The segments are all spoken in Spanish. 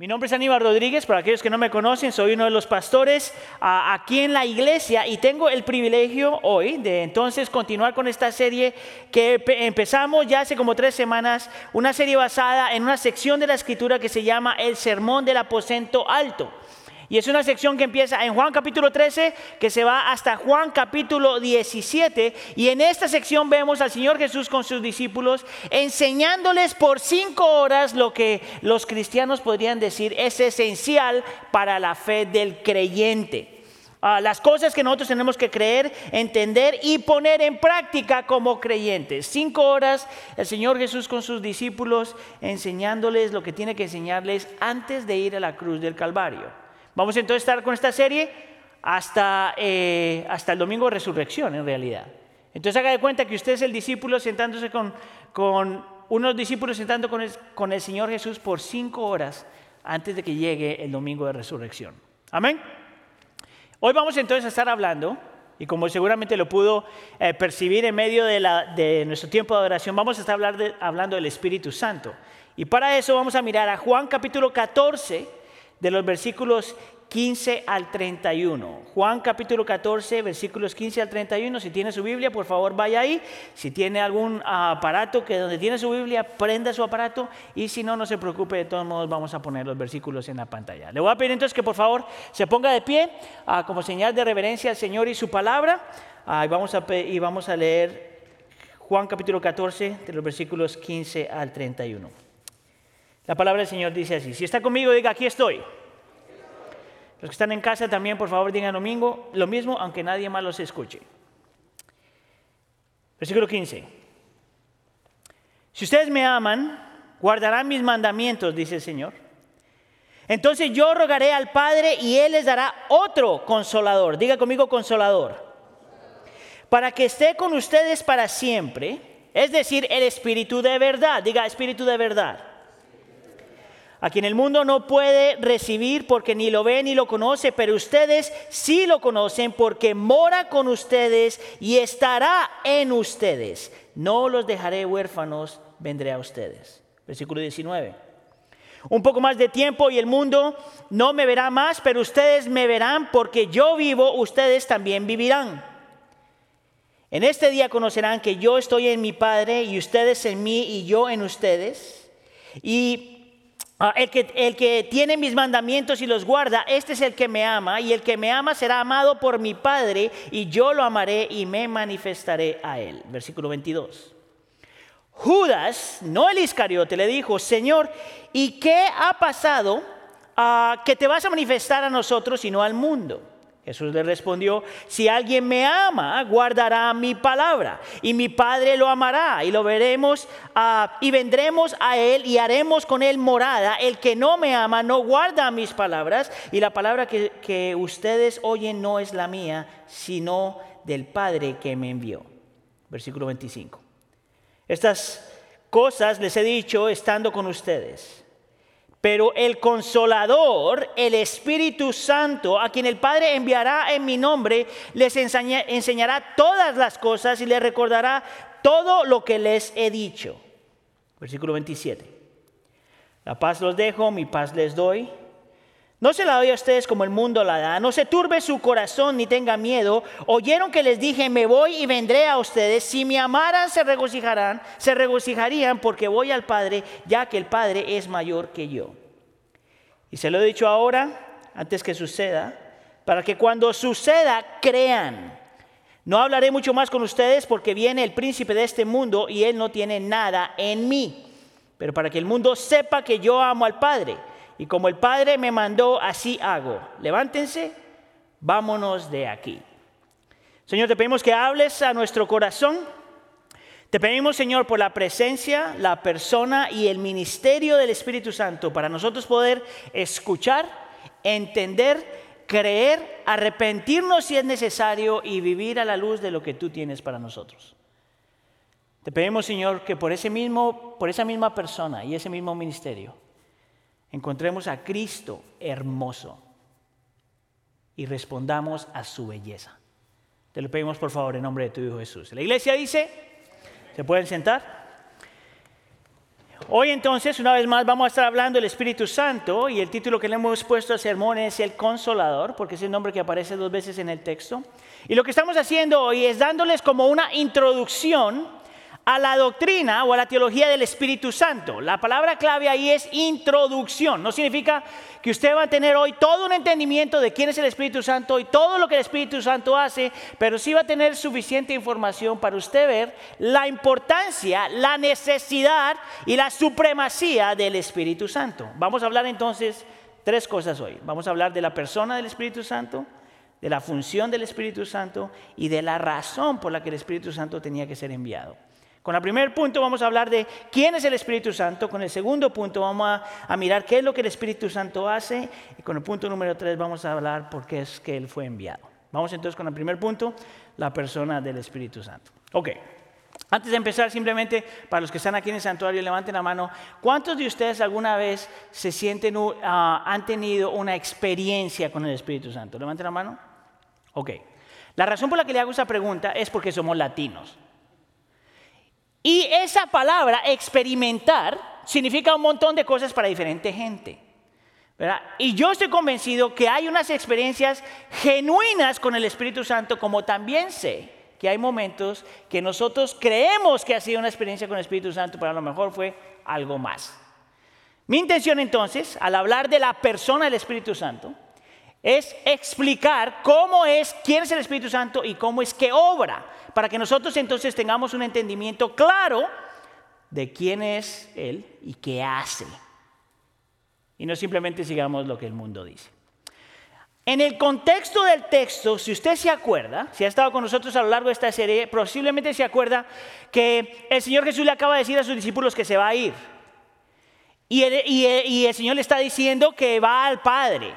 Mi nombre es Aníbal Rodríguez, para aquellos que no me conocen, soy uno de los pastores ah, aquí en la iglesia y tengo el privilegio hoy de entonces continuar con esta serie que empezamos ya hace como tres semanas, una serie basada en una sección de la escritura que se llama El Sermón del Aposento Alto. Y es una sección que empieza en Juan capítulo 13, que se va hasta Juan capítulo 17. Y en esta sección vemos al Señor Jesús con sus discípulos enseñándoles por cinco horas lo que los cristianos podrían decir es esencial para la fe del creyente. Ah, las cosas que nosotros tenemos que creer, entender y poner en práctica como creyentes. Cinco horas el Señor Jesús con sus discípulos enseñándoles lo que tiene que enseñarles antes de ir a la cruz del Calvario. Vamos entonces a estar con esta serie hasta, eh, hasta el domingo de resurrección, en realidad. Entonces haga de cuenta que usted es el discípulo sentándose con, con unos discípulos sentando con el, con el Señor Jesús por cinco horas antes de que llegue el domingo de resurrección. Amén. Hoy vamos entonces a estar hablando, y como seguramente lo pudo eh, percibir en medio de, la, de, nuestro tiempo de adoración, vamos a estar hablando del Espíritu Santo. Y para eso vamos a mirar a Juan capítulo 14 de los versículos 15 al 31. Juan capítulo 14, versículos 15 al 31. Si tiene su Biblia, por favor vaya ahí. Si tiene algún aparato que donde tiene su Biblia, prenda su aparato. Y si no, no se preocupe, de todos modos vamos a poner los versículos en la pantalla. Le voy a pedir entonces que por favor se ponga de pie ah, como señal de reverencia al Señor y su palabra. Ah, y, vamos a, y vamos a leer Juan capítulo 14, de los versículos 15 al 31. La palabra del Señor dice así, si está conmigo, diga, aquí estoy. Los que están en casa también, por favor, digan domingo, lo mismo, aunque nadie más los escuche. Versículo 15. Si ustedes me aman, guardarán mis mandamientos, dice el Señor. Entonces yo rogaré al Padre y Él les dará otro consolador. Diga conmigo consolador. Para que esté con ustedes para siempre. Es decir, el Espíritu de verdad. Diga Espíritu de verdad a quien el mundo no puede recibir porque ni lo ve ni lo conoce, pero ustedes sí lo conocen porque mora con ustedes y estará en ustedes. No los dejaré huérfanos, vendré a ustedes. Versículo 19. Un poco más de tiempo y el mundo no me verá más, pero ustedes me verán porque yo vivo, ustedes también vivirán. En este día conocerán que yo estoy en mi Padre y ustedes en mí y yo en ustedes. Y Ah, el, que, el que tiene mis mandamientos y los guarda, este es el que me ama, y el que me ama será amado por mi Padre, y yo lo amaré y me manifestaré a él. Versículo 22. Judas, no el Iscariote, le dijo, Señor, ¿y qué ha pasado ah, que te vas a manifestar a nosotros y no al mundo? Jesús le respondió, si alguien me ama, guardará mi palabra y mi Padre lo amará y lo veremos ah, y vendremos a él y haremos con él morada. El que no me ama no guarda mis palabras y la palabra que, que ustedes oyen no es la mía, sino del Padre que me envió. Versículo 25. Estas cosas les he dicho estando con ustedes pero el consolador, el Espíritu Santo, a quien el Padre enviará en mi nombre, les enseñará todas las cosas y les recordará todo lo que les he dicho. Versículo 27. La paz los dejo, mi paz les doy. No se la doy a ustedes como el mundo la da. No se turbe su corazón ni tenga miedo. Oyeron que les dije, me voy y vendré a ustedes. Si me amaran, se regocijarán, se regocijarían porque voy al Padre, ya que el Padre es mayor que yo. Y se lo he dicho ahora, antes que suceda, para que cuando suceda crean. No hablaré mucho más con ustedes porque viene el príncipe de este mundo y él no tiene nada en mí. Pero para que el mundo sepa que yo amo al Padre y como el Padre me mandó, así hago. Levántense, vámonos de aquí. Señor, te pedimos que hables a nuestro corazón. Te pedimos, Señor, por la presencia, la persona y el ministerio del Espíritu Santo para nosotros poder escuchar, entender, creer, arrepentirnos si es necesario y vivir a la luz de lo que tú tienes para nosotros. Te pedimos, Señor, que por ese mismo por esa misma persona y ese mismo ministerio encontremos a Cristo hermoso y respondamos a su belleza. Te lo pedimos por favor en nombre de tu Hijo Jesús. La iglesia dice, ¿se pueden sentar? Hoy entonces, una vez más, vamos a estar hablando del Espíritu Santo y el título que le hemos puesto al sermón es el Consolador, porque es el nombre que aparece dos veces en el texto. Y lo que estamos haciendo hoy es dándoles como una introducción a la doctrina o a la teología del Espíritu Santo. La palabra clave ahí es introducción. No significa que usted va a tener hoy todo un entendimiento de quién es el Espíritu Santo y todo lo que el Espíritu Santo hace, pero sí va a tener suficiente información para usted ver la importancia, la necesidad y la supremacía del Espíritu Santo. Vamos a hablar entonces tres cosas hoy. Vamos a hablar de la persona del Espíritu Santo, de la función del Espíritu Santo y de la razón por la que el Espíritu Santo tenía que ser enviado. Con el primer punto vamos a hablar de quién es el Espíritu Santo. Con el segundo punto vamos a, mirar qué es lo que el Espíritu Santo hace. Y con el punto número tres vamos a hablar por qué es que Él fue enviado. Vamos entonces con el primer punto, la persona del Espíritu Santo. Ok. Antes de empezar, simplemente para los que están aquí en el santuario, levanten la mano. ¿Cuántos de ustedes alguna vez se sienten, uh, han tenido una experiencia con el Espíritu Santo? Levanten la mano. Ok. La razón por la que le hago esa pregunta es porque somos latinos. Y esa palabra, experimentar, significa un montón de cosas para diferente gente. Y yo estoy convencido que hay unas experiencias genuinas con el Espíritu Santo, como también sé que hay momentos que nosotros creemos que ha sido una experiencia con el Espíritu Santo, pero a lo mejor fue algo más. Mi intención entonces, al hablar de la persona del Espíritu Santo, es explicar cómo es, quién es el Espíritu Santo y cómo es que obra, para que nosotros entonces tengamos un entendimiento claro de quién es Él y qué hace. Y no simplemente sigamos lo que el mundo dice. En el contexto del texto, si usted se acuerda, si ha estado con nosotros a lo largo de esta serie, posiblemente se acuerda que el Señor Jesús le acaba de decir a sus discípulos que se va a ir. Y el, y el Señor le está diciendo que va al Padre.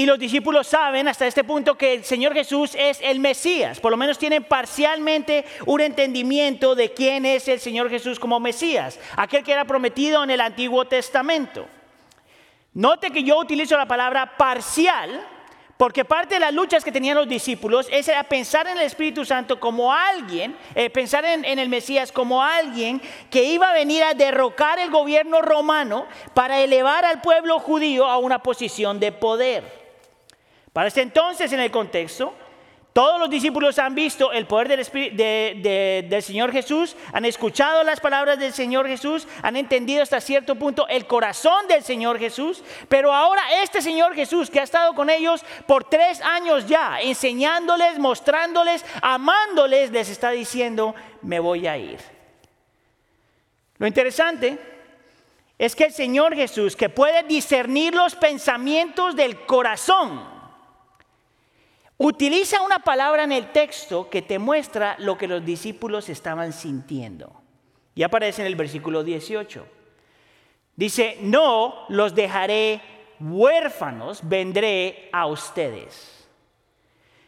Y los discípulos saben hasta este punto que el Señor Jesús es el Mesías. Por lo menos tienen parcialmente un entendimiento de quién es el Señor Jesús como Mesías, aquel que era prometido en el Antiguo Testamento. Note que yo utilizo la palabra parcial porque parte de las luchas que tenían los discípulos es pensar en el Espíritu Santo como alguien, eh, pensar en, en, el Mesías como alguien que iba a venir a derrocar el gobierno romano para elevar al pueblo judío a una posición de poder. Para este entonces, en el contexto, todos los discípulos han visto el poder del, del, Señor Jesús, han escuchado las palabras del Señor Jesús, han entendido hasta cierto punto el corazón del Señor Jesús, pero ahora este Señor Jesús que ha estado con ellos por tres años ya, enseñándoles, mostrándoles, amándoles, les está diciendo, me voy a ir. Lo interesante es que el Señor Jesús, que puede discernir los pensamientos del corazón, utiliza una palabra en el texto que te muestra lo que los discípulos estaban sintiendo. Y aparece en el versículo 18. Dice, no los dejaré huérfanos, vendré a ustedes.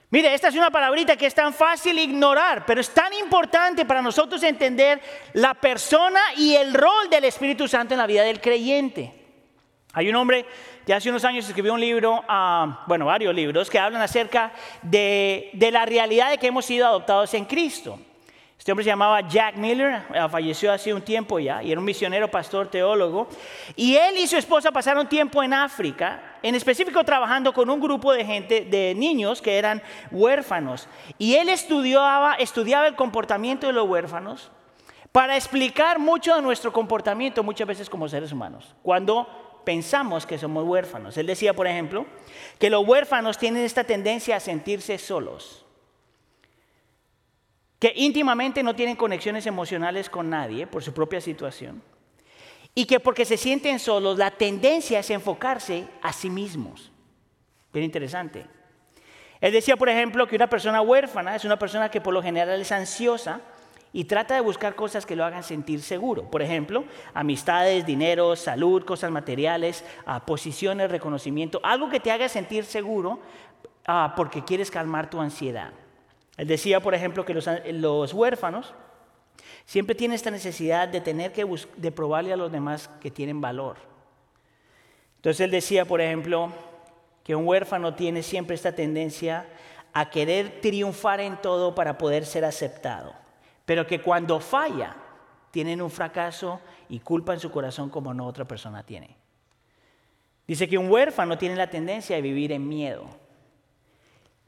Mire, esta es una palabrita que es tan fácil ignorar, pero es tan importante para nosotros entender la persona y el rol del Espíritu Santo en la vida del creyente. Hay un hombre que hace unos años escribió un libro, ah, bueno, varios libros, que hablan acerca de, la realidad de que hemos sido adoptados en Cristo. Este hombre se llamaba Jack Miller, ah, falleció hace un tiempo ya, y era un misionero, pastor, teólogo. Y él y su esposa pasaron tiempo en África, en específico trabajando con un grupo de gente, de niños que eran huérfanos. Y él estudiaba, estudiaba el comportamiento de los huérfanos para explicar mucho de nuestro comportamiento muchas veces como seres humanos. Cuando pensamos que somos huérfanos. Él decía, por ejemplo, que los huérfanos tienen esta tendencia a sentirse solos, que íntimamente no tienen conexiones emocionales con nadie por su propia situación, y que porque se sienten solos, la tendencia es enfocarse a sí mismos. Bien interesante. Él decía, por ejemplo, que una persona huérfana es una persona que por lo general es ansiosa, y trata de buscar cosas que lo hagan sentir seguro. Por ejemplo, amistades, dinero, salud, cosas materiales, ah, posiciones, reconocimiento, algo que te haga sentir seguro ah, porque quieres calmar tu ansiedad. Él decía, por ejemplo, que los, huérfanos siempre tienen esta necesidad de tener que de probarle a los demás que tienen valor. Entonces él decía, por ejemplo, que un huérfano tiene siempre esta tendencia a querer triunfar en todo para poder ser aceptado pero que cuando falla, tienen un fracaso y culpa en su corazón como no otra persona tiene. Dice que un huérfano tiene la tendencia de vivir en miedo.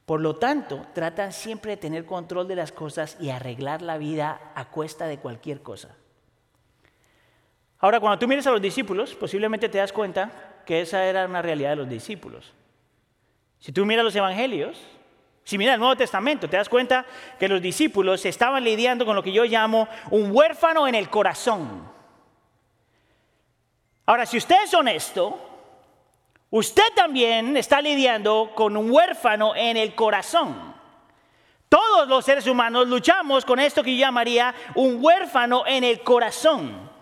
Por lo tanto, tratan siempre de tener control de las cosas y arreglar la vida a cuesta de cualquier cosa. Ahora, cuando tú mires a los discípulos, posiblemente te das cuenta que esa era una realidad de los discípulos. Si tú miras los evangelios, si miras el Nuevo Testamento, te das cuenta que los discípulos estaban lidiando con lo que yo llamo un huérfano en el corazón. Ahora, si usted es honesto, usted también está lidiando con un huérfano en el corazón. Todos los seres humanos luchamos con esto que yo llamaría un huérfano en el corazón.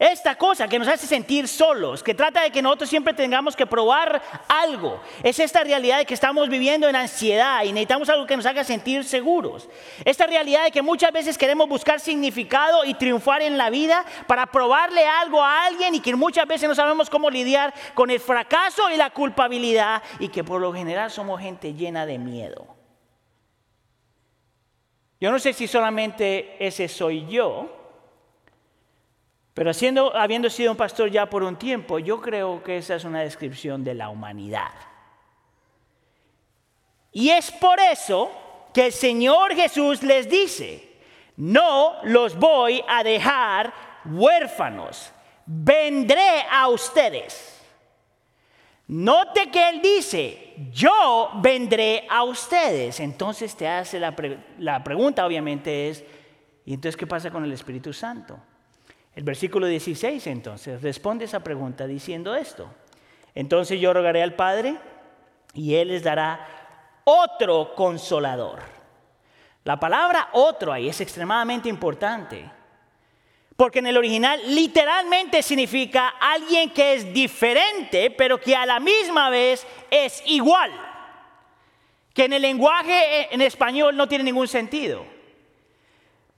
Esta cosa que nos hace sentir solos, que trata de que nosotros siempre tengamos que probar algo, es esta realidad de que estamos viviendo en ansiedad y necesitamos algo que nos haga sentir seguros. Esta realidad de que muchas veces queremos buscar significado y triunfar en la vida para probarle algo a alguien y que muchas veces no sabemos cómo lidiar con el fracaso y la culpabilidad y que por lo general somos gente llena de miedo. Yo no sé si solamente ese soy yo, pero habiendo sido un pastor ya por un tiempo, yo creo que esa es una descripción de la humanidad. Y es por eso que el Señor Jesús les dice, no los voy a dejar huérfanos, vendré a ustedes. Note que Él dice, yo vendré a ustedes. Entonces te hace la, la pregunta, obviamente, es, ¿y entonces qué pasa con el Espíritu Santo? El versículo 16 entonces responde esa pregunta diciendo esto. Entonces yo rogaré al Padre y Él les dará otro consolador. La palabra otro ahí es extremadamente importante. Porque en el original literalmente significa alguien que es diferente, pero que a la misma vez es igual. Que en el lenguaje en español no tiene ningún sentido.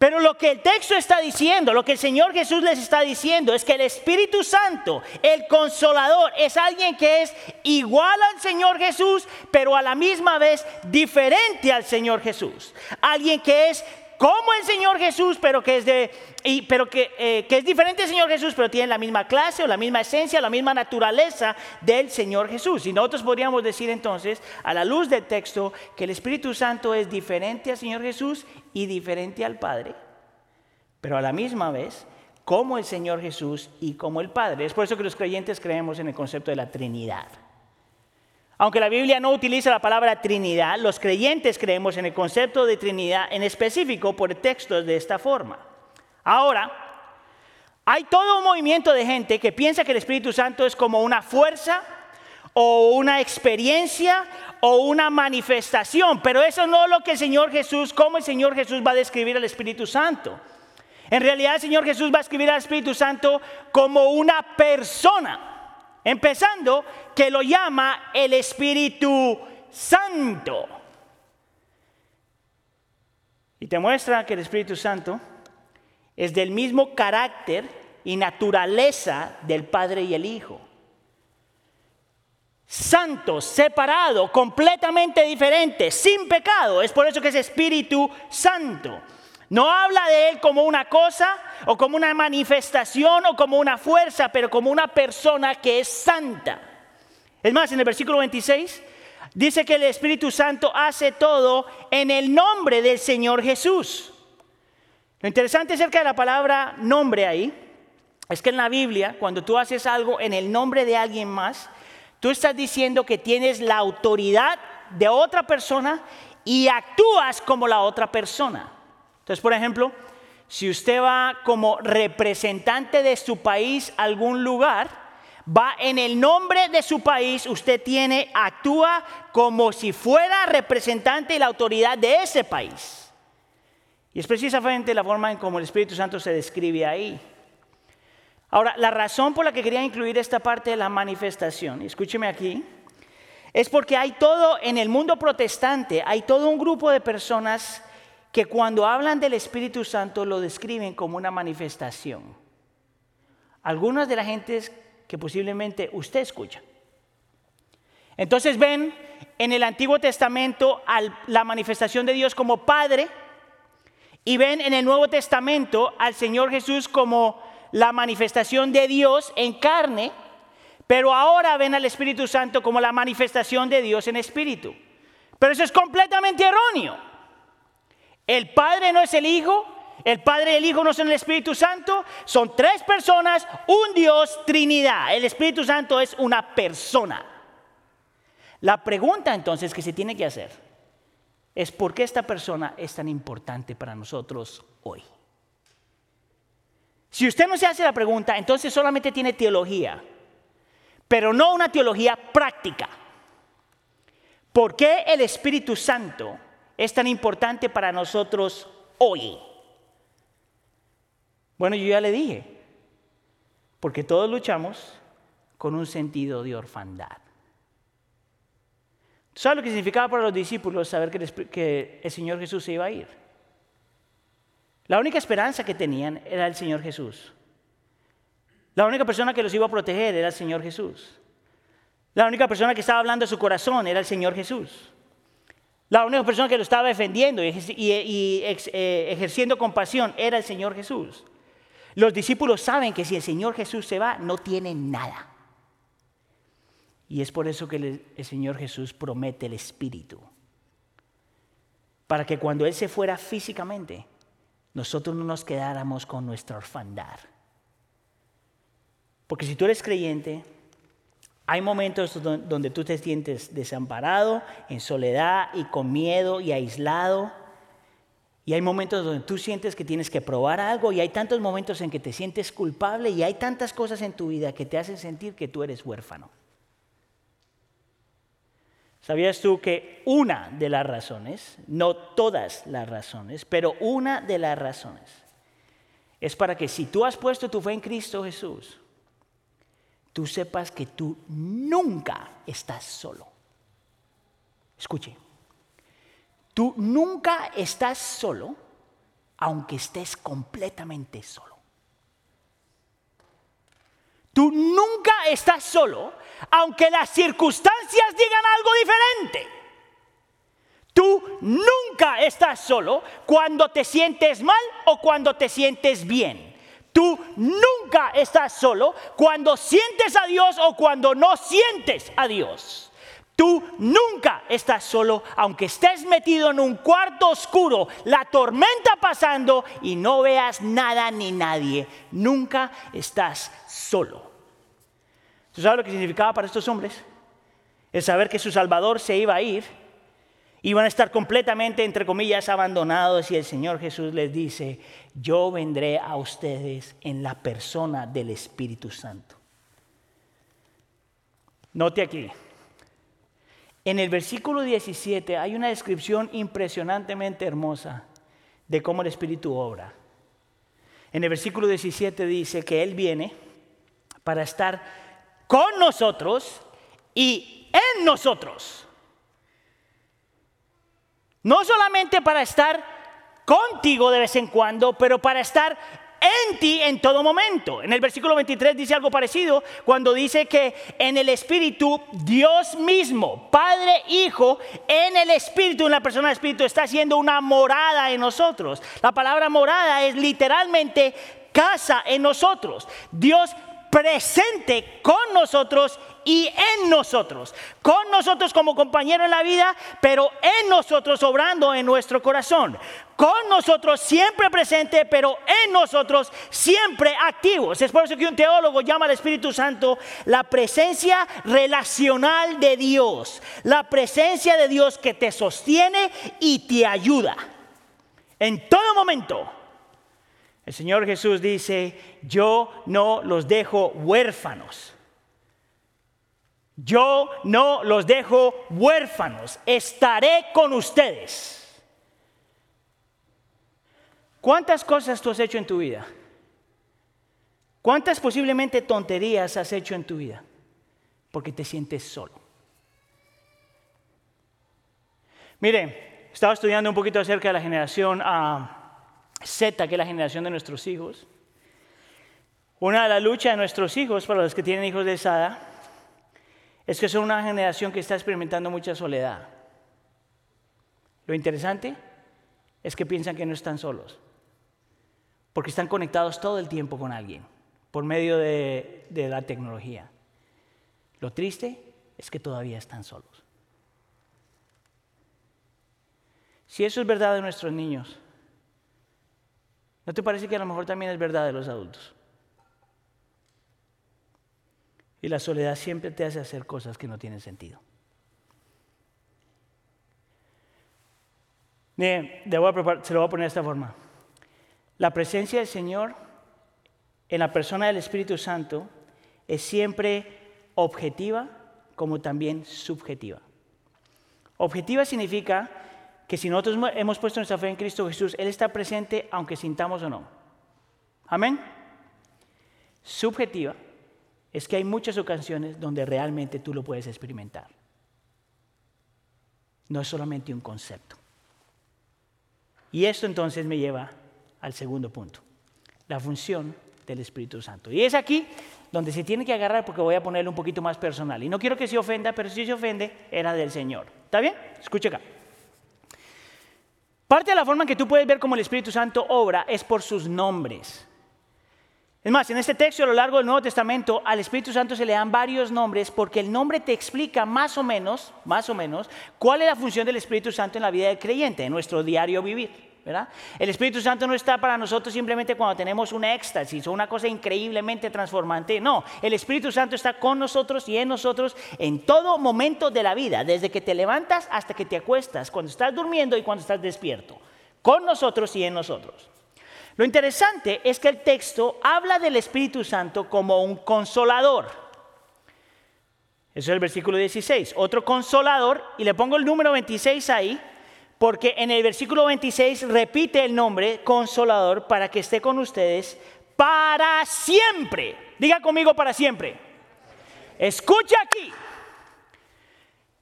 Pero lo que el texto está diciendo, lo que el Señor Jesús les está diciendo es que el Espíritu Santo, el consolador, es alguien que es igual al Señor Jesús, pero a la misma vez diferente al Señor Jesús. Alguien que es como el Señor Jesús, pero que es de, pero que, eh, que, es diferente al Señor Jesús, pero tiene la misma clase o la misma esencia, la misma naturaleza del Señor Jesús. Y nosotros podríamos decir entonces, a la luz del texto, que el Espíritu Santo es diferente al Señor Jesús y diferente al Padre, pero a la misma vez como el Señor Jesús y como el Padre. Es por eso que los creyentes creemos en el concepto de la Trinidad. Aunque la Biblia no utiliza la palabra Trinidad, los creyentes creemos en el concepto de Trinidad en específico por textos de esta forma. Ahora, hay todo un movimiento de gente que piensa que el Espíritu Santo es como una fuerza o una experiencia o una manifestación, pero eso no es lo que el Señor Jesús, como el Señor Jesús va a describir al Espíritu Santo. En realidad el Señor Jesús va a escribir al Espíritu Santo como una persona, empezando que lo llama el Espíritu Santo. Y te muestra que el Espíritu Santo es del mismo carácter y naturaleza del Padre y el Hijo santo, separado, completamente diferente, sin pecado. Es por eso que es Espíritu Santo. No habla de Él como una cosa o como una manifestación o como una fuerza, pero como una persona que es santa. Es más, en el versículo 26 dice que el Espíritu Santo hace todo en el nombre del Señor Jesús. Lo interesante acerca de la palabra nombre ahí es que en la Biblia, cuando tú haces algo en el nombre de alguien más, Tú estás diciendo que tienes la autoridad de otra persona y actúas como la otra persona. Entonces, por ejemplo, si usted va como representante de su país a algún lugar, va en el nombre de su país, usted tiene, actúa como si fuera representante y la autoridad de ese país. Y es precisamente la forma en cómo el Espíritu Santo se describe ahí. Ahora, la razón por la que quería incluir esta parte de la manifestación, escúcheme aquí, es porque hay todo, en el mundo protestante, hay todo un grupo de personas que cuando hablan del Espíritu Santo lo describen como una manifestación. Algunas de las gentes que posiblemente usted escucha. Entonces ven en el Antiguo Testamento la manifestación de Dios como Padre y ven en el Nuevo Testamento al Señor Jesús como la manifestación de Dios en carne, pero ahora ven al Espíritu Santo como la manifestación de Dios en espíritu. Pero eso es completamente erróneo. El Padre no es el Hijo, el Padre y el Hijo no son el Espíritu Santo, son tres personas, un Dios, Trinidad. El Espíritu Santo es una persona. La pregunta entonces que se tiene que hacer es por qué esta persona es tan importante para nosotros hoy. Si usted no se hace la pregunta, entonces solamente tiene teología, pero no una teología práctica. ¿Por qué el Espíritu Santo es tan importante para nosotros hoy? Bueno, yo ya le dije, porque todos luchamos con un sentido de orfandad. ¿Sabe lo que significaba para los discípulos saber que el Señor Jesús se iba a ir? La única esperanza que tenían era el Señor Jesús. La única persona que los iba a proteger era el Señor Jesús. La única persona que estaba hablando de su corazón era el Señor Jesús. La única persona que lo estaba defendiendo y, eh, ejerciendo compasión era el Señor Jesús. Los discípulos saben que si el Señor Jesús se va, no tienen nada. Y es por eso que el Señor Jesús promete el Espíritu. Para que cuando Él se fuera físicamente, nosotros no nos quedáramos con nuestra orfandad. Porque si tú eres creyente, hay momentos donde tú te sientes desamparado, en soledad y con miedo y aislado. Y hay momentos donde tú sientes que tienes que probar algo y hay tantos momentos en que te sientes culpable y hay tantas cosas en tu vida que te hacen sentir que tú eres huérfano. ¿Sabías tú que una de las razones, no todas las razones, pero una de las razones, es para que si tú has puesto tu fe en Cristo Jesús, tú sepas que tú nunca estás solo. Escuche, tú nunca estás solo aunque estés completamente solo. Tú nunca estás solo, aunque las circunstancias digan algo diferente. Tú nunca estás solo cuando te sientes mal o cuando te sientes bien. Tú nunca estás solo cuando sientes a Dios o cuando no sientes a Dios. Tú nunca estás solo, aunque estés metido en un cuarto oscuro, la tormenta pasando y no veas nada ni nadie. Nunca estás solo. ¿Tú sabes lo que significaba para estos hombres? El saber que su Salvador se iba a ir, iban a estar completamente, entre comillas, abandonados y el Señor Jesús les dice, yo vendré a ustedes en la persona del Espíritu Santo. Note aquí, en el versículo 17 hay una descripción impresionantemente hermosa de cómo el Espíritu obra. En el versículo 17 dice que Él viene para estar con nosotros y en nosotros. No solamente para estar contigo de vez en cuando, pero para estar en ti en todo momento. En el versículo 23 dice algo parecido cuando dice que en el Espíritu Dios mismo, Padre, Hijo, en el Espíritu, en la persona del Espíritu, está haciendo una morada en nosotros. La palabra morada es literalmente casa en nosotros. Dios presente con nosotros y en nosotros. Con nosotros como compañero en la vida, pero en nosotros obrando en nuestro corazón. Con nosotros siempre presente, pero en nosotros siempre activos. Es por eso que un teólogo llama al Espíritu Santo la presencia relacional de Dios. La presencia de Dios que te sostiene y te ayuda. En todo momento el Señor Jesús dice, yo no los dejo huérfanos. Yo no los dejo huérfanos. Estaré con ustedes. ¿Cuántas cosas tú has hecho en tu vida? ¿Cuántas posiblemente tonterías has hecho en tu vida? Porque te sientes solo. Mire, estaba estudiando un poquito acerca de la generación ah, Z, que es la generación de nuestros hijos. Una de las luchas de nuestros hijos, para los que tienen hijos de esa es que son una generación que está experimentando mucha soledad. Lo interesante es que piensan que no están solos, porque están conectados todo el tiempo con alguien por medio de, de la tecnología. Lo triste es que todavía están solos. Si eso es verdad de nuestros niños, ¿no te parece que a lo mejor también es verdad de los adultos? Y la soledad siempre te hace hacer cosas que no tienen sentido. Bien, se lo voy a poner de esta forma. La presencia del Señor en la persona del Espíritu Santo es siempre objetiva como también subjetiva. Objetiva significa que si nosotros hemos puesto nuestra fe en Cristo Jesús, Él está presente aunque sintamos o no. Amén. Subjetiva es que hay muchas ocasiones donde realmente tú lo puedes experimentar. No es solamente un concepto. Y esto entonces me lleva al segundo punto, la función del Espíritu Santo. Y es aquí donde se tiene que agarrar porque voy a ponerle un poquito más personal. Y no quiero que se ofenda, pero si se ofende, era del Señor. ¿Está bien? Escuche acá. Parte de la forma en que tú puedes ver cómo el Espíritu Santo obra es por sus nombres. Es más, en este texto a lo largo del Nuevo Testamento al Espíritu Santo se le dan varios nombres porque el nombre te explica más o menos, más o menos, cuál es la función del Espíritu Santo en la vida del creyente, en nuestro diario vivir. El Espíritu Santo no está para nosotros simplemente cuando tenemos un éxtasis o una cosa increíblemente transformante. No, el Espíritu Santo está con nosotros y en nosotros en todo momento de la vida, desde que te levantas hasta que te acuestas, cuando estás durmiendo y cuando estás despierto. Con nosotros y en nosotros. Lo interesante es que el texto habla del Espíritu Santo como un consolador. Eso es el versículo 16. Otro consolador, y le pongo el número 26 ahí, porque en el versículo 26 repite el nombre consolador para que esté con ustedes para siempre. Diga conmigo para siempre. Escucha aquí.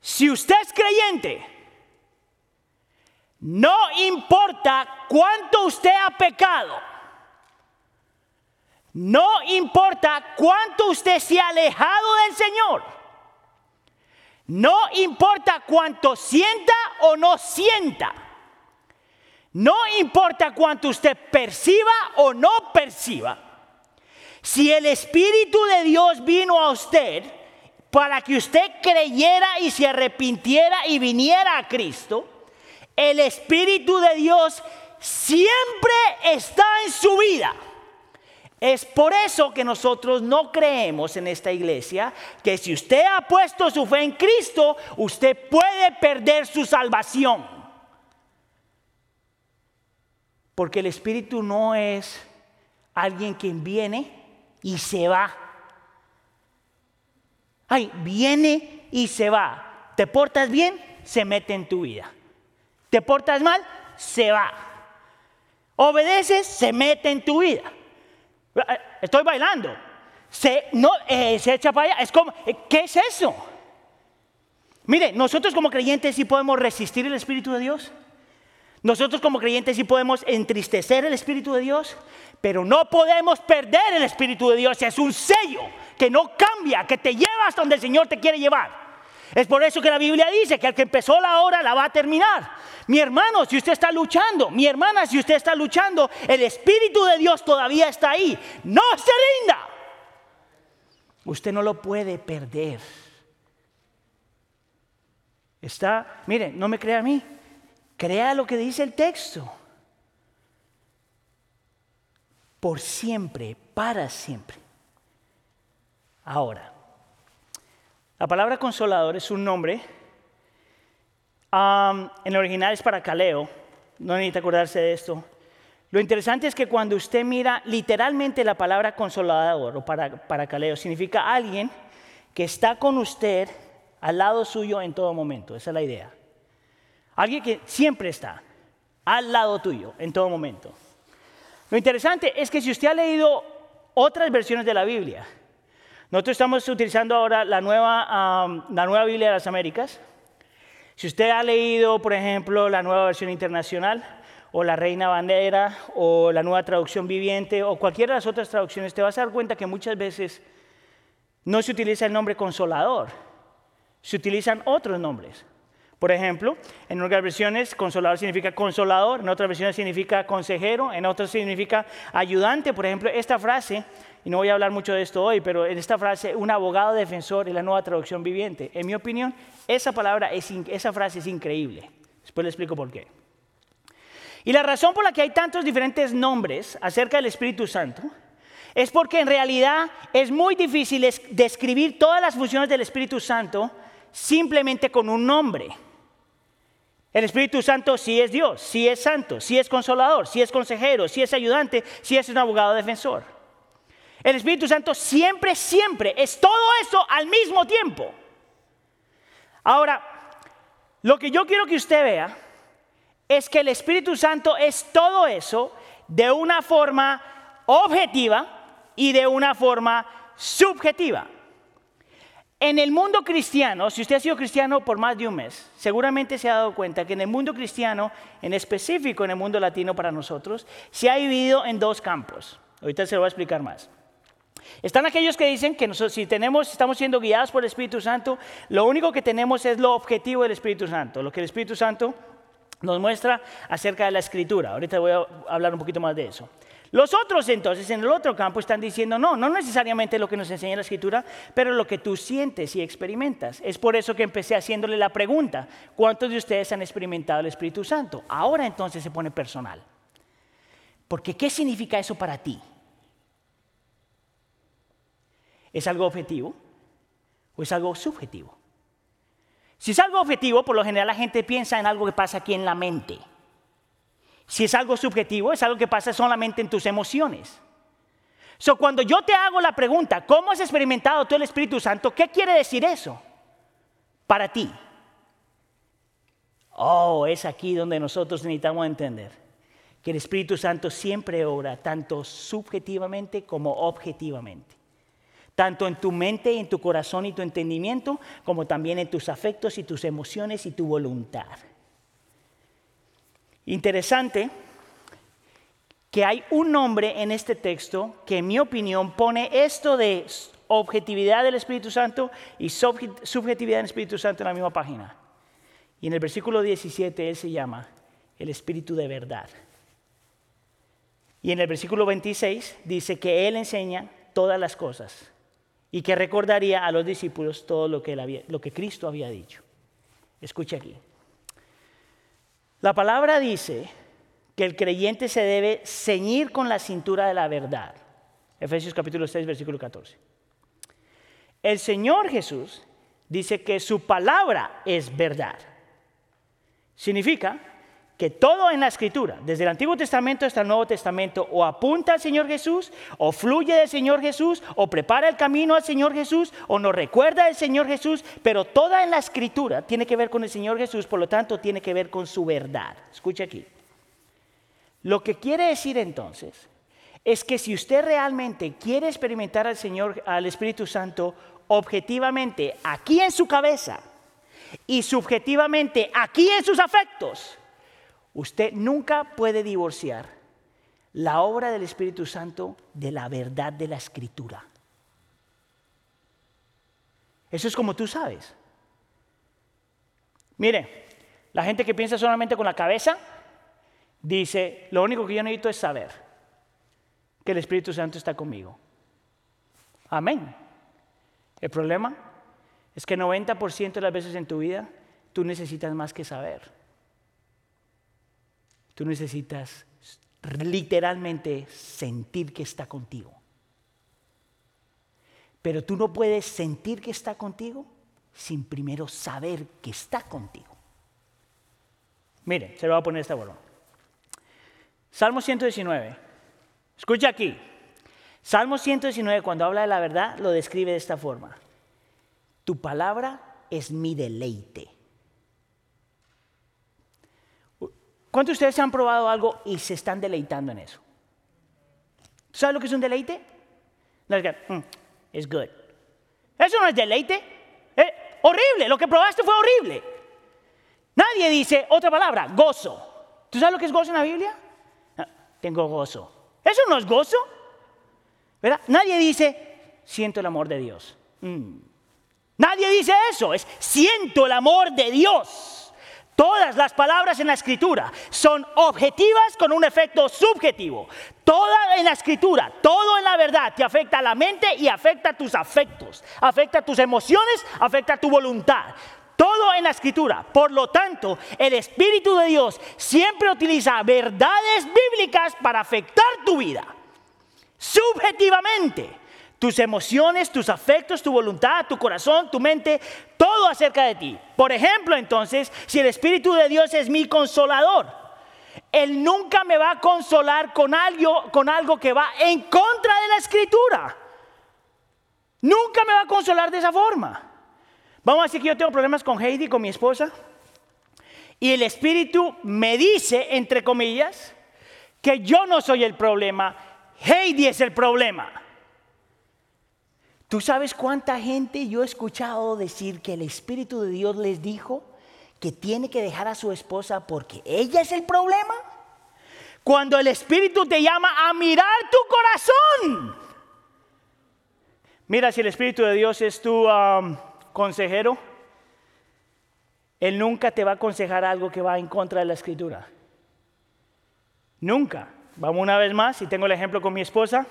Si usted es creyente, no importa cuánto usted ha pecado. No importa cuánto usted se ha alejado del Señor. No importa cuánto sienta o no sienta. No importa cuánto usted perciba o no perciba. Si el Espíritu de Dios vino a usted para que usted creyera y se arrepintiera y viniera a Cristo, el Espíritu de Dios siempre está en su vida. Es por eso que nosotros no creemos en esta iglesia que si usted ha puesto su fe en Cristo, usted puede perder su salvación. Porque el Espíritu no es alguien quien viene y se va. Ay, viene y se va. ¿Te portas bien? Se mete en tu vida. Te portas mal, se va. Obedeces, se mete en tu vida. Eh, estoy bailando. Se, no, eh, se echa para allá. Es como, eh, ¿qué es eso? Mire, nosotros como creyentes sí podemos resistir el Espíritu de Dios. Nosotros como creyentes sí podemos entristecer el Espíritu de Dios, pero no podemos perder el Espíritu de Dios. Es un sello que no cambia, que te lleva hasta donde el Señor te quiere llevar. Es por eso que la Biblia dice que al que empezó la obra la va a terminar. Mi hermano, si usted está luchando, mi hermana, si usted está luchando, el Espíritu de Dios todavía está ahí. No se rinda. Usted no lo puede perder. Está, mire, no me crea a mí, crea lo que dice el texto. Por siempre, para siempre. Ahora, la palabra consolador es un nombre. en el original es para caleo. No necesita acordarse de esto. Lo interesante es que cuando usted mira literalmente la palabra consolador o para, para caleo, significa alguien que está con usted al lado suyo en todo momento. Esa es la idea. Alguien que siempre está al lado tuyo en todo momento. Lo interesante es que si usted ha leído otras versiones de la Biblia, nosotros estamos utilizando ahora la nueva, la nueva Biblia de las Américas. Si usted ha leído, por ejemplo, la nueva versión internacional, o la Reina Bandera, o la nueva traducción viviente, o cualquiera de las otras traducciones, te vas a dar cuenta que muchas veces no se utiliza el nombre consolador, se utilizan otros nombres. Por ejemplo, en unas versiones consolador significa consolador, en otras versiones significa consejero, en otras significa ayudante. Por ejemplo, esta frase, y no voy a hablar mucho de esto hoy, pero en esta frase, un abogado defensor es la nueva traducción viviente. En mi opinión, esa palabra, esa frase es increíble. Después le explico por qué. Y la razón por la que hay tantos diferentes nombres acerca del Espíritu Santo es porque en realidad es muy difícil describir todas las funciones del Espíritu Santo simplemente con un nombre. El Espíritu Santo sí es Dios, sí es santo, sí es consolador, sí es consejero, sí es ayudante, sí es un abogado defensor. El Espíritu Santo siempre, siempre es todo eso al mismo tiempo. Ahora, lo que yo quiero que usted vea es que el Espíritu Santo es todo eso de una forma objetiva y de una forma subjetiva. En el mundo cristiano, si usted ha sido cristiano por más de un mes, seguramente se ha dado cuenta que en el mundo cristiano, en específico en el mundo latino para nosotros, se ha dividido en dos campos. Ahorita se lo voy a explicar más. Están aquellos que dicen que nosotros, si tenemos, estamos siendo guiados por el Espíritu Santo, lo único que tenemos es lo objetivo del Espíritu Santo, lo que el Espíritu Santo nos muestra acerca de la Escritura. Ahorita voy a hablar un poquito más de eso. Los otros entonces en el otro campo están diciendo, no, no necesariamente lo que nos enseña la escritura, pero lo que tú sientes y experimentas. Es por eso que empecé haciéndole la pregunta, ¿cuántos de ustedes han experimentado el Espíritu Santo? Ahora entonces se pone personal. Porque ¿qué significa eso para ti? ¿Es algo objetivo o es algo subjetivo? Si es algo objetivo, por lo general la gente piensa en algo que pasa aquí en la mente. Si es algo subjetivo, es algo que pasa solamente en tus emociones. So, cuando yo te hago la pregunta, ¿cómo has experimentado tú el Espíritu Santo? ¿Qué quiere decir eso para ti? Oh, es aquí donde nosotros necesitamos entender que el Espíritu Santo siempre obra tanto subjetivamente como objetivamente. Tanto en tu mente, en tu corazón y tu entendimiento, como también en tus afectos y tus emociones y tu voluntad. Interesante que hay un nombre en este texto que en mi opinión pone esto de objetividad del Espíritu Santo y subjetividad del Espíritu Santo en la misma página. Y en el versículo 17 él se llama el Espíritu de verdad. Y en el versículo 26 dice que él enseña todas las cosas y que recordaría a los discípulos todo lo que, lo que Cristo había dicho. Escuche aquí. La palabra dice que el creyente se debe ceñir con la cintura de la verdad. Efesios capítulo 6, versículo 14. El Señor Jesús dice que su palabra es verdad. Significa que todo en la escritura, desde el Antiguo Testamento hasta el Nuevo Testamento, o apunta al Señor Jesús, o fluye del Señor Jesús, o prepara el camino al Señor Jesús, o nos recuerda del Señor Jesús, pero toda en la escritura tiene que ver con el Señor Jesús, por lo tanto tiene que ver con su verdad. Escucha aquí. Lo que quiere decir entonces es que si usted realmente quiere experimentar al Señor, al Espíritu Santo, objetivamente aquí en su cabeza y subjetivamente aquí en sus afectos, Usted nunca puede divorciar la obra del Espíritu Santo de la verdad de la Escritura. Eso es como tú sabes. Mire, la gente que piensa solamente con la cabeza dice, lo único que yo necesito es saber que el Espíritu Santo está conmigo. Amén. El problema es que 90% de las veces en tu vida tú necesitas más que saber. Tú necesitas literalmente sentir que está contigo. Pero tú no puedes sentir que está contigo sin primero saber que está contigo. Mire, se lo voy a poner esta forma. Salmo 119. Escucha aquí. Salmo 119, cuando habla de la verdad, lo describe de esta forma. Tu palabra es mi deleite. ¿Cuántos de ustedes han probado algo y se están deleitando en eso? ¿Sabes lo que es un deleite? No es que, mm, good. Eso no es deleite. Eh, horrible, lo que probaste fue horrible. Nadie dice otra palabra, gozo. ¿Tú sabes lo que es gozo en la Biblia? Ah, tengo gozo. Eso no es gozo. ¿Verdad? Nadie dice, siento el amor de Dios. Mm. Nadie dice eso, es siento el amor de Dios. Todas las palabras en la escritura son objetivas con un efecto subjetivo. Toda en la escritura, todo en la verdad te afecta a la mente y afecta a tus afectos, afecta a tus emociones, afecta a tu voluntad. Todo en la escritura. Por lo tanto, el Espíritu de Dios siempre utiliza verdades bíblicas para afectar tu vida. Subjetivamente tus emociones, tus afectos, tu voluntad, tu corazón, tu mente, todo acerca de ti. Por ejemplo, entonces, si el Espíritu de Dios es mi consolador, Él nunca me va a consolar con algo, con algo que va en contra de la Escritura. Nunca me va a consolar de esa forma. Vamos a decir que yo tengo problemas con Heidi, con mi esposa, y el Espíritu me dice, entre comillas, que yo no soy el problema, Heidi es el problema. ¿Tú sabes cuánta gente yo he escuchado decir que el Espíritu de Dios les dijo que tiene que dejar a su esposa porque ella es el problema? Cuando el Espíritu te llama a mirar tu corazón. Mira, si el Espíritu de Dios es tu um, consejero, Él nunca te va a aconsejar algo que va en contra de la Escritura. Nunca. Vamos una vez más, y tengo el ejemplo con mi esposa.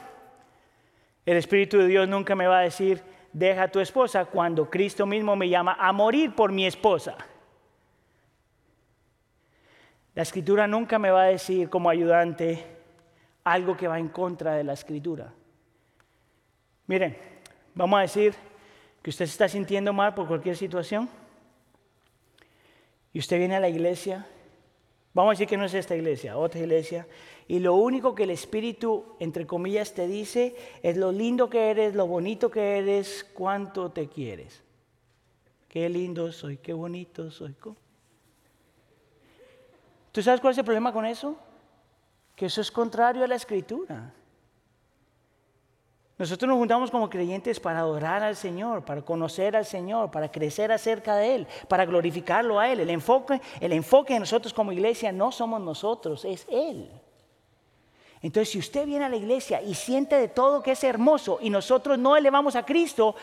El Espíritu de Dios nunca me va a decir, deja a tu esposa cuando Cristo mismo me llama a morir por mi esposa. La escritura nunca me va a decir como ayudante algo que va en contra de la escritura. Miren, vamos a decir que usted se está sintiendo mal por cualquier situación y usted viene a la iglesia Vamos a decir que no es esta iglesia, otra iglesia. Y lo único que el Espíritu, entre comillas, te dice es lo lindo que eres, lo bonito que eres, cuánto te quieres. Qué lindo soy, qué bonito soy. ¿Tú sabes cuál es el problema con eso? Que eso es contrario a la escritura. Nosotros nos juntamos como creyentes para adorar al Señor, para conocer al Señor, para crecer acerca de Él, para glorificarlo a Él. El enfoque, el enfoque de nosotros como iglesia no somos nosotros, es Él. Entonces, si usted viene a la iglesia y siente de todo que es hermoso y nosotros no elevamos a Cristo,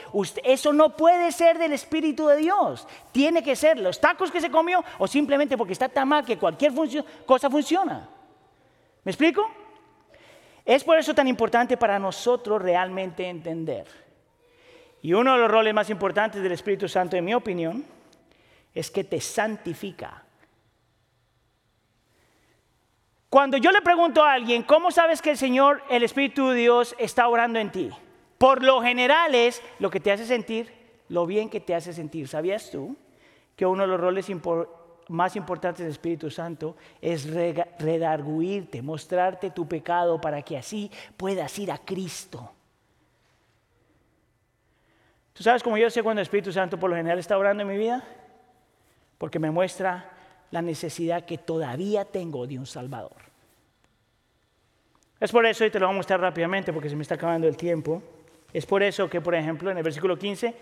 eso no puede ser del Espíritu de Dios. Tiene que ser los tacos que se comió o simplemente porque está tan mal que cualquier cosa funciona. ¿Me explico? Es por eso tan importante para nosotros realmente entender. Y uno de los roles más importantes del Espíritu Santo, en mi opinión, es que te santifica. Cuando yo le pregunto a alguien, ¿cómo sabes que el Señor, el Espíritu de Dios, está orando en ti? Por lo general es lo que te hace sentir, lo bien que te hace sentir. ¿Sabías tú que uno de los roles importantes más importante del Espíritu Santo es redarguirte, mostrarte tu pecado para que así puedas ir a Cristo. ¿Tú sabes cómo yo sé cuando el Espíritu Santo por lo general está orando en mi vida? Porque me muestra la necesidad que todavía tengo de un Salvador. Es por eso, y te lo voy a mostrar rápidamente porque se me está acabando el tiempo, es por eso que, por ejemplo, en el versículo 15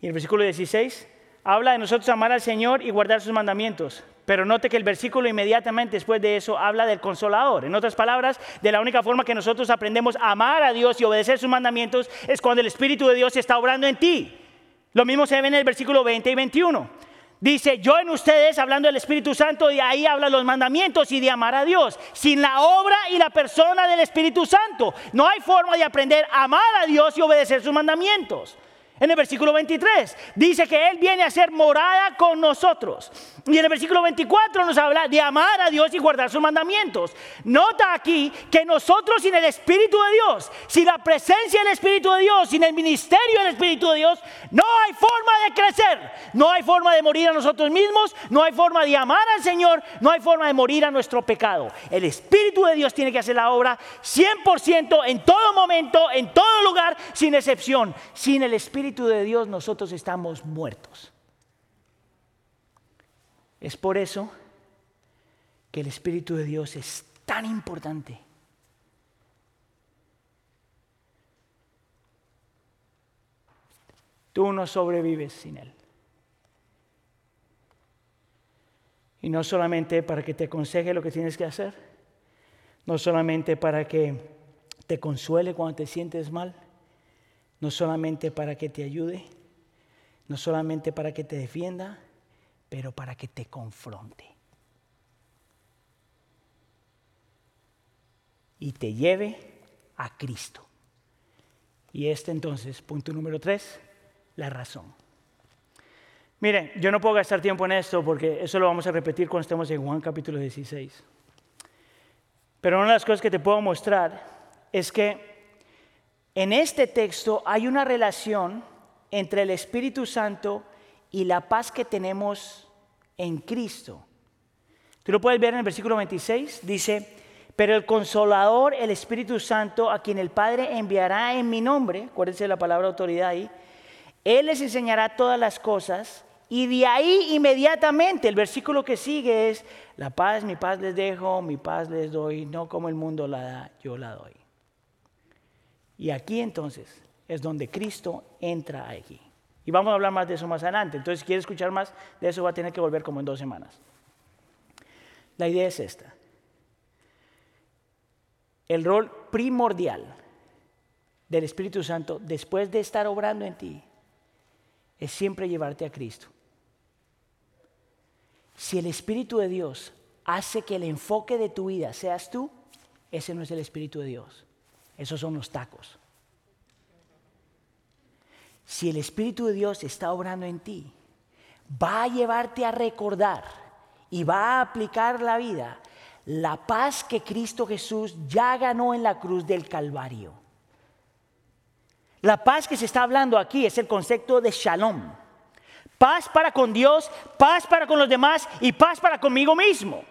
y el versículo 16, habla de nosotros amar al Señor y guardar sus mandamientos. Pero note que el versículo inmediatamente después de eso habla del consolador. En otras palabras, de la única forma que nosotros aprendemos a amar a Dios y obedecer sus mandamientos es cuando el Espíritu de Dios está obrando en ti. Lo mismo se ve en el versículo 20 y 21. Dice, yo en ustedes, hablando del Espíritu Santo, y ahí habla los mandamientos y de amar a Dios. Sin la obra y la persona del Espíritu Santo, no hay forma de aprender a amar a Dios y obedecer sus mandamientos. En el versículo 23 dice que Él viene a ser morada con nosotros. Y en el versículo 24 nos habla de amar a Dios y guardar sus mandamientos. Nota aquí que nosotros sin el Espíritu de Dios, sin la presencia del Espíritu de Dios, sin el ministerio del Espíritu de Dios, no hay forma de crecer. No hay forma de morir a nosotros mismos, no hay forma de amar al Señor, no hay forma de morir a nuestro pecado. El Espíritu de Dios tiene que hacer la obra 100% en todo momento, en todo lugar, sin excepción. Sin el Espíritu Espíritu de Dios nosotros estamos muertos. Es por eso que el Espíritu de Dios es tan importante. Tú no sobrevives sin Él. Y no solamente para que te aconseje lo que tienes que hacer, no solamente para que te consuele cuando te sientes mal, no solamente para que te ayude, no solamente para que te defienda, pero para que te confronte. Y te lleve a Cristo. Y este entonces, punto número tres, la razón. Miren, yo no puedo gastar tiempo en esto porque eso lo vamos a repetir cuando estemos en Juan capítulo 16. Pero una de las cosas que te puedo mostrar es que en este texto hay una relación entre el Espíritu Santo y la paz que tenemos en Cristo. Tú lo puedes ver en el versículo 26, dice, pero el consolador, el Espíritu Santo, a quien el Padre enviará en mi nombre, acuérdense de la palabra autoridad ahí, Él les enseñará todas las cosas y de ahí inmediatamente el versículo que sigue es, la paz, mi paz les dejo, mi paz les doy, no como el mundo la da, yo la doy. Y aquí entonces es donde Cristo entra aquí. Y vamos a hablar más de eso más adelante. Entonces, si quiere escuchar más de eso, va a tener que volver como en dos semanas. La idea es esta. El rol primordial del Espíritu Santo, después de estar obrando en ti, es siempre llevarte a Cristo. Si el Espíritu de Dios hace que el enfoque de tu vida seas tú, ese no es el Espíritu de Dios. Esos son los tacos. Si el Espíritu de Dios está obrando en ti, va a llevarte a recordar y va a aplicar la vida la paz que Cristo Jesús ya ganó en la cruz del Calvario. La paz que se está hablando aquí es el concepto de shalom. Paz para con Dios, paz para con los demás y paz para conmigo mismo.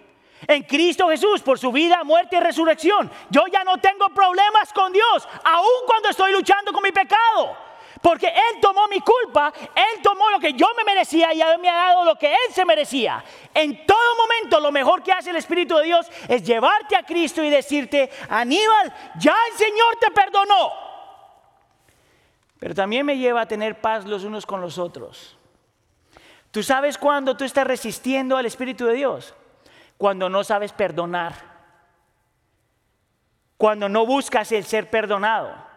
En Cristo Jesús, por su vida, muerte y resurrección. Yo ya no tengo problemas con Dios, aun cuando estoy luchando con mi pecado. Porque Él tomó mi culpa, Él tomó lo que yo me merecía y me ha dado lo que Él se merecía. En todo momento lo mejor que hace el Espíritu de Dios es llevarte a Cristo y decirte, Aníbal, ya el Señor te perdonó. Pero también me lleva a tener paz los unos con los otros. ¿Tú sabes cuando tú estás resistiendo al Espíritu de Dios? Cuando no sabes perdonar. Cuando no buscas el ser perdonado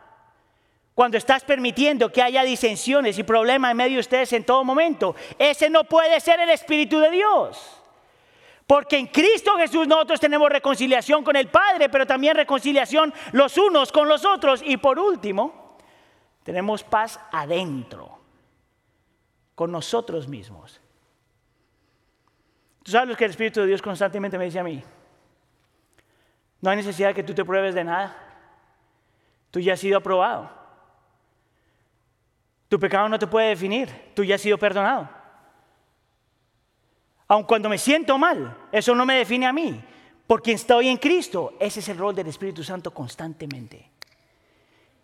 cuando estás permitiendo que haya disensiones y problemas en medio de ustedes en todo momento, ese no puede ser el Espíritu de Dios. Porque en Cristo Jesús nosotros tenemos reconciliación con el Padre, pero también reconciliación los unos con los otros. Y por último, tenemos paz adentro, con nosotros mismos. Tú sabes lo que el Espíritu de Dios constantemente me dice a mí. No hay necesidad de que tú te pruebes de nada. Tú ya has sido aprobado. Tu pecado no te puede definir, tú ya has sido perdonado. Aun cuando me siento mal, eso no me define a mí, porque estoy en Cristo. Ese es el rol del Espíritu Santo constantemente.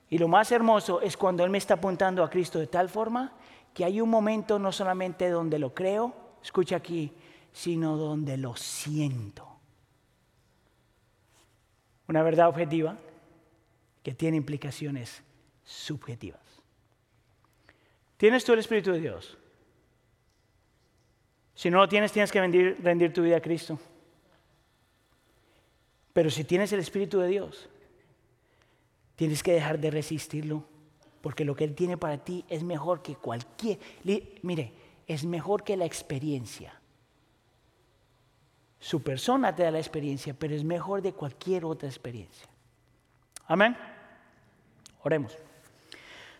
Y lo más hermoso es cuando Él me está apuntando a Cristo de tal forma que hay un momento no solamente donde lo creo, escucha aquí, sino donde lo siento. Una verdad objetiva que tiene implicaciones subjetivas. ¿Tienes tú el Espíritu de Dios? Si no lo tienes, tienes que rendir, rendir, tu vida a Cristo. Pero si tienes el Espíritu de Dios, tienes que dejar de resistirlo, porque lo que Él tiene para ti es mejor que cualquier... Mire, es mejor que la experiencia. Su persona te da la experiencia, pero es mejor de cualquier otra experiencia. Amén. Oremos.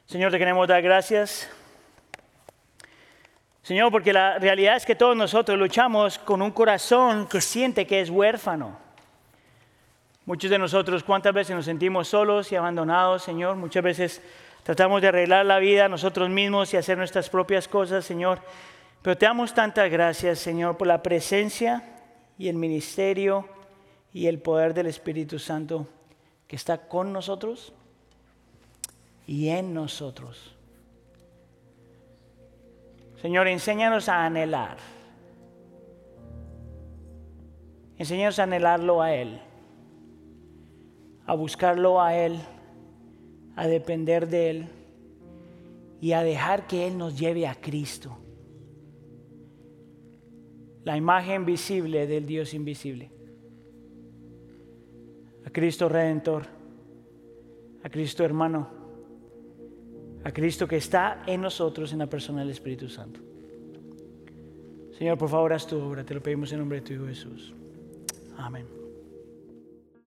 Señor, te queremos dar gracias Señor, porque la realidad es que todos nosotros luchamos con un corazón que siente que es huérfano. Muchos de nosotros, ¿cuántas veces nos sentimos solos y abandonados, Señor? Muchas veces tratamos de arreglar la vida nosotros mismos y hacer nuestras propias cosas, Señor. Pero te damos tantas gracias, Señor, por la presencia y el ministerio y el poder del Espíritu Santo que está con nosotros y en nosotros. Señor, enséñanos a anhelar. Enséñanos a anhelarlo a Él, a buscarlo a Él, a depender de Él y a dejar que Él nos lleve a Cristo, la imagen visible del Dios invisible, a Cristo Redentor, a Cristo hermano a Cristo que está en nosotros en la persona del Espíritu Santo. Señor, por favor, haz tu obra. Te lo pedimos en nombre de tu Hijo Jesús. Amén.